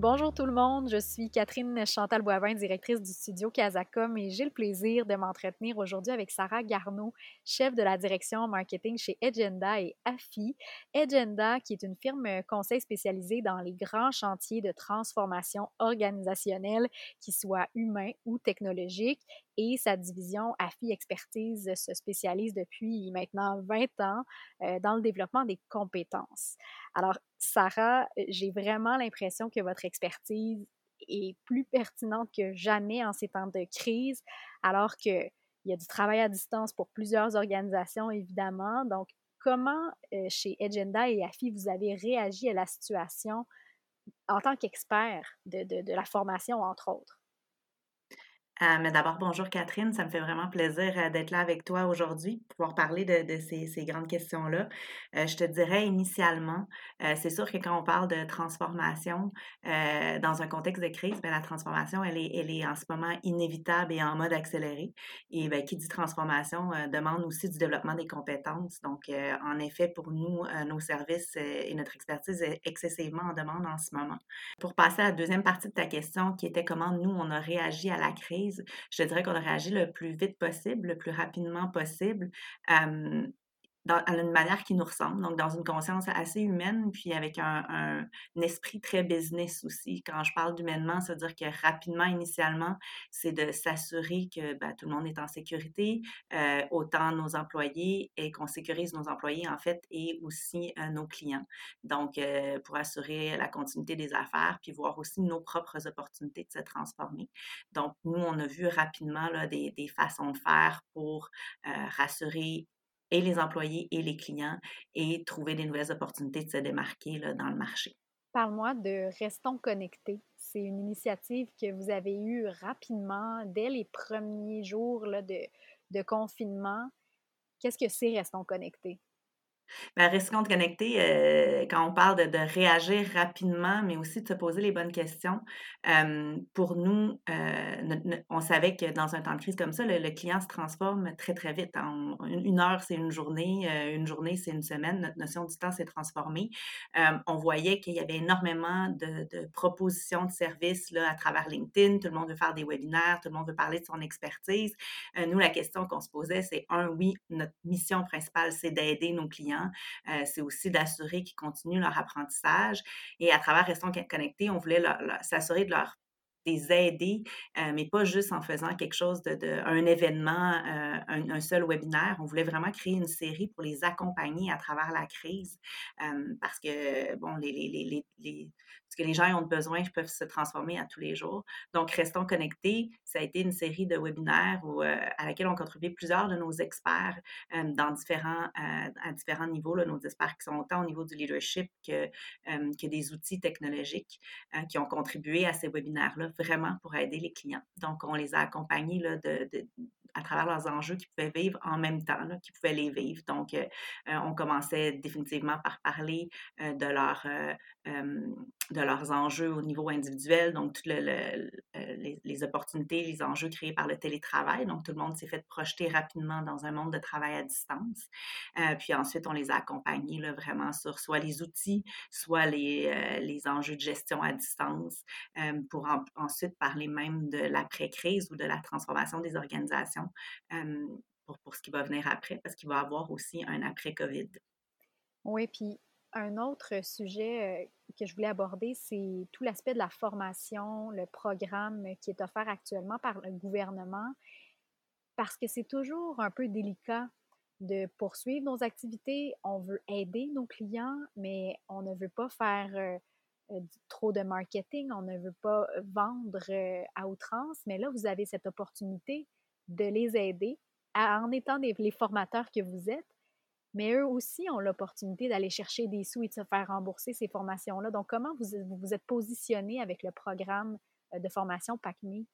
Bonjour tout le monde, je suis Catherine Chantal Boivin, directrice du studio Casacom et j'ai le plaisir de m'entretenir aujourd'hui avec Sarah Garneau, chef de la direction marketing chez Agenda et AFI. Agenda, qui est une firme conseil spécialisée dans les grands chantiers de transformation organisationnelle, qu'ils soient humains ou technologiques, et sa division AFI Expertise se spécialise depuis maintenant 20 ans euh, dans le développement des compétences. Alors, Sarah, j'ai vraiment l'impression que votre expertise est plus pertinente que jamais en ces temps de crise, alors qu'il y a du travail à distance pour plusieurs organisations, évidemment. Donc, comment euh, chez Agenda et AFI vous avez réagi à la situation en tant qu'expert de la formation, entre autres? Euh, mais d'abord, bonjour Catherine, ça me fait vraiment plaisir euh, d'être là avec toi aujourd'hui, pouvoir parler de, ces, grandes questions-là. Euh, je te dirais initialement, c'est sûr que quand on parle de transformation dans un contexte de crise, bien, la transformation, elle est, elle est en ce moment inévitable et en mode accéléré. Et bien, qui dit transformation demande aussi du développement des compétences. Donc, en effet, pour nous, nos services et notre expertise est excessivement en demande en ce moment. Pour passer à la deuxième partie de ta question, qui était comment nous, on a réagi à la crise, je dirais qu'on a réagi le plus vite possible, le plus rapidement possible dans, une manière qui nous ressemble, donc dans une conscience assez humaine, puis avec un, esprit très business aussi. Quand je parle d'humainement, ça veut dire que rapidement, initialement, c'est de s'assurer que ben, tout le monde est en sécurité, euh, autant nos employés et qu'on sécurise nos employés en fait et aussi euh, nos clients. Donc, euh, pour assurer la continuité des affaires, puis voir aussi nos propres opportunités de se transformer. Donc, nous, on a vu rapidement des façons de faire pour rassurer et les employés et les clients et trouver des nouvelles opportunités de se démarquer dans le marché. Parle-moi de Restons connectés. C'est une initiative que vous avez eue rapidement dès les premiers jours de confinement. Qu'est-ce que c'est Restons connectés? Ben, rester compte connecté, euh, quand on parle de, réagir rapidement, mais aussi de se poser les bonnes questions, euh, pour nous, euh, on savait que dans un temps de crise comme ça, le, client se transforme très, très vite. Une, heure, c'est une journée, une journée, c'est une semaine. Notre notion du temps s'est transformée. on voyait qu'il y avait énormément de, de, propositions de services là, à travers LinkedIn. Tout le monde veut faire des webinaires, tout le monde veut parler de son expertise. nous, la question qu'on se posait, c'est un, oui, notre mission principale, c'est d'aider nos clients euh, c'est aussi d'assurer qu'ils continuent leur apprentissage. Et à travers Restons connectés, on voulait s'assurer de leur les aider, euh, mais pas juste en faisant quelque chose de, un événement, euh, un, seul webinaire. On voulait vraiment créer une série pour les accompagner à travers la crise, parce que bon, les, les, les, ce que les gens ont besoin peuvent se transformer à tous les jours. Donc, restons connectés. Ça a été une série de webinaires euh, à laquelle ont contribué plusieurs de nos experts dans différents, à différents niveaux, là, nos experts qui sont autant au niveau du leadership que, que des outils technologiques qui ont contribué à ces webinaires-là vraiment pour aider les clients. Donc, on les a accompagnés là, de, à travers leurs enjeux qu'ils pouvaient vivre en même temps, qu'ils pouvaient les vivre. Donc, euh, euh, on commençait définitivement par parler euh, de, de leurs enjeux au niveau individuel, donc toutes les, opportunités, les enjeux créés par le télétravail. Donc, tout le monde s'est fait projeter rapidement dans un monde de travail à distance. puis ensuite, on les a accompagnés vraiment sur soit les outils, soit les, les enjeux de gestion à distance, pour ensuite parler même de l'après-crise ou de la transformation des organisations pour, pour ce qui va venir après, parce qu'il va y avoir aussi un après-COVID. Oui, puis un autre sujet que je voulais aborder, c'est tout l'aspect de la formation, le programme qui est offert actuellement par le gouvernement, parce que c'est toujours un peu délicat de poursuivre nos activités. On veut aider nos clients, mais on ne veut pas faire trop de marketing, on ne veut pas vendre à outrance, mais là, vous avez cette opportunité de les aider en étant les formateurs que vous êtes mais eux aussi ont l'opportunité d'aller chercher des sous et de se faire rembourser ces formations-là. Donc, comment vous vous êtes positionné avec le programme euh, de formation PACMI?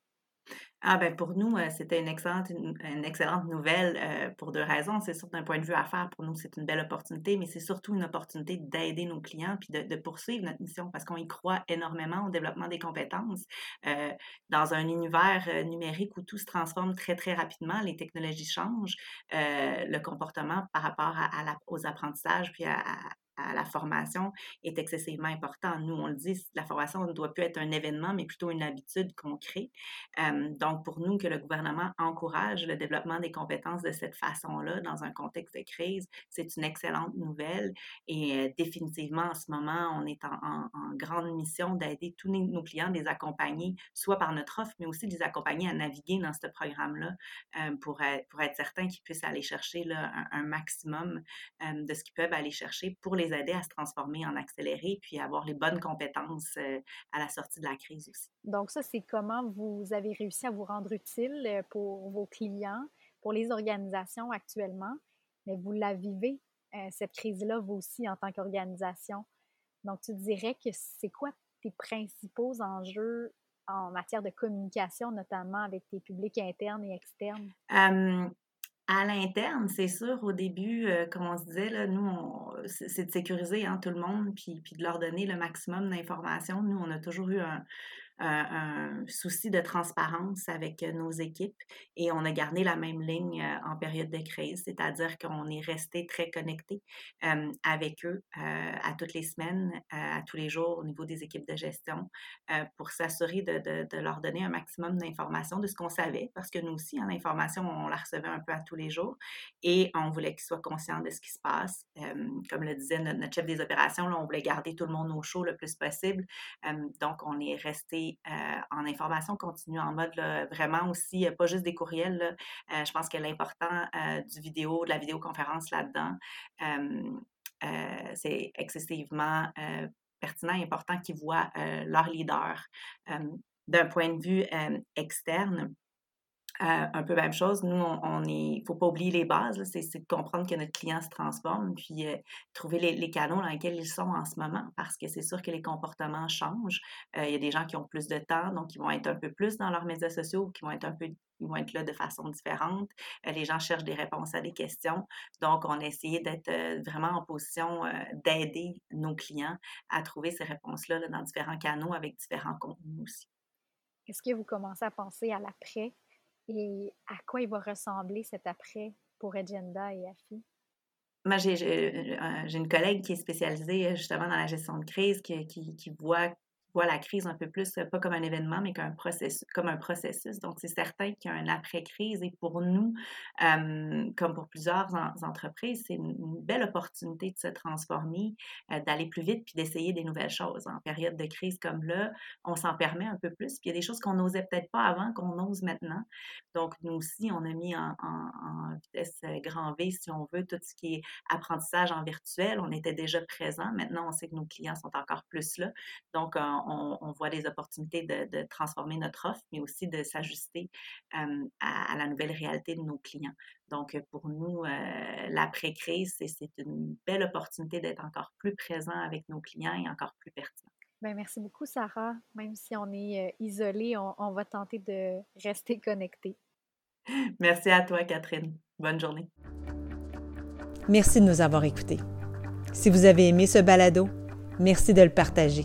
Ah ben pour nous, euh, c'était une excellente, une, excellente nouvelle euh, pour deux raisons. C'est sûr d'un point de vue affaires, pour nous, c'est une belle opportunité, mais c'est surtout une opportunité d'aider nos clients puis de, poursuivre notre mission parce qu'on y croit énormément au développement des compétences. Euh, dans un univers numérique où tout se transforme très, très rapidement, les technologies changent, le comportement par rapport à, aux apprentissages puis à, à la formation est excessivement important. Nous, on le dit, la formation ne doit plus être un événement, mais plutôt une habitude qu'on crée. donc, pour nous, que le gouvernement encourage le développement des compétences de cette façon-là dans un contexte de crise, c'est une excellente nouvelle. Et définitivement, en ce moment, on est en, grande mission d'aider tous nos clients, de les accompagner, soit par notre offre, mais aussi de les accompagner à naviguer dans ce programme-là pour, être, pour être certain qu'ils puissent aller chercher un, un, maximum de ce qu'ils peuvent aller chercher pour les aider à se transformer en accéléré puis avoir les bonnes compétences euh, à la sortie de la crise aussi. Donc ça, c'est comment vous avez réussi à vous rendre utile euh, pour vos clients, pour les organisations actuellement, mais vous la vivez, euh, cette crise-là, vous aussi, en tant qu'organisation. Donc, tu dirais que c'est quoi tes principaux enjeux en matière de communication, notamment avec tes publics internes et externes? À l'interne, c'est sûr, au début, euh, comme on se disait, nous, c'est de sécuriser hein, tout le monde, puis, puis de leur donner le maximum d'informations. Nous, on a toujours eu un, un, souci de transparence avec euh, nos équipes et on a gardé la même ligne euh, en période de crise, c'est-à-dire qu'on est resté très connecté euh, avec eux à toutes les semaines, à tous les jours au niveau des équipes de gestion pour s'assurer de, leur donner un maximum d'informations de ce qu'on savait, parce que nous aussi, hein, l'information, on la recevait un peu à tous les jours et on voulait qu'ils soient conscients de ce qui se passe. comme le disait notre, chef des opérations, là, on voulait garder tout le monde au chaud le plus possible. donc, on est resté euh, en information continue, en mode vraiment aussi, euh, pas juste des courriels. Euh, je pense que l'important du vidéo, de la vidéoconférence là-dedans, c'est excessivement pertinent et important qu'ils voient leur leader. D'un point de vue externe, un peu même chose. Nous, on, est, faut pas oublier les bases. C'est, de comprendre que notre client se transforme, puis euh, trouver les, canaux dans lesquels ils sont en ce moment, parce que c'est sûr que les comportements changent. Euh, il y a des gens qui ont plus de temps, donc ils vont être un peu plus dans leurs médias sociaux, qui vont être un peu, ils vont être là de façon différente. Euh, les gens cherchent des réponses à des questions, donc on a essayé d'être vraiment en position d'aider nos clients à trouver ces réponses-là là, dans différents canaux avec différents contenus aussi. Est-ce que vous commencez à penser à l'après? Et à quoi il va ressembler cet après pour Agenda et AFI? Moi, j'ai une collègue qui est spécialisée justement dans la gestion de crise, qui voit voit la crise un peu plus, euh, pas comme un événement, mais comme un processus. Donc, c'est certain qu'il y a un après-crise. Et pour nous, euh, comme pour plusieurs entreprises, c'est une, belle opportunité de se transformer, euh, d'aller plus vite, puis d'essayer des nouvelles choses. En période de crise comme là, on s'en permet un peu plus. Puis il y a des choses qu'on n'osait peut-être pas avant, qu'on ose maintenant. Donc, nous aussi, on a mis en, en, vitesse grand V, si on veut, tout ce qui est apprentissage en virtuel. On était déjà présent. Maintenant, on sait que nos clients sont encore plus là. Donc, on, voit des opportunités de, transformer notre offre, mais aussi de s'ajuster à, la nouvelle réalité de nos clients. Donc, pour nous, euh, l'après-crise, c'est une belle opportunité d'être encore plus présent avec nos clients et encore plus pertinent. Bien, merci beaucoup, Sarah. Même si on est euh, isolé, on, on va tenter de rester connecté. Merci à toi, Catherine. Bonne journée. Merci de nous avoir écoutés. Si vous avez aimé ce balado, merci de le partager.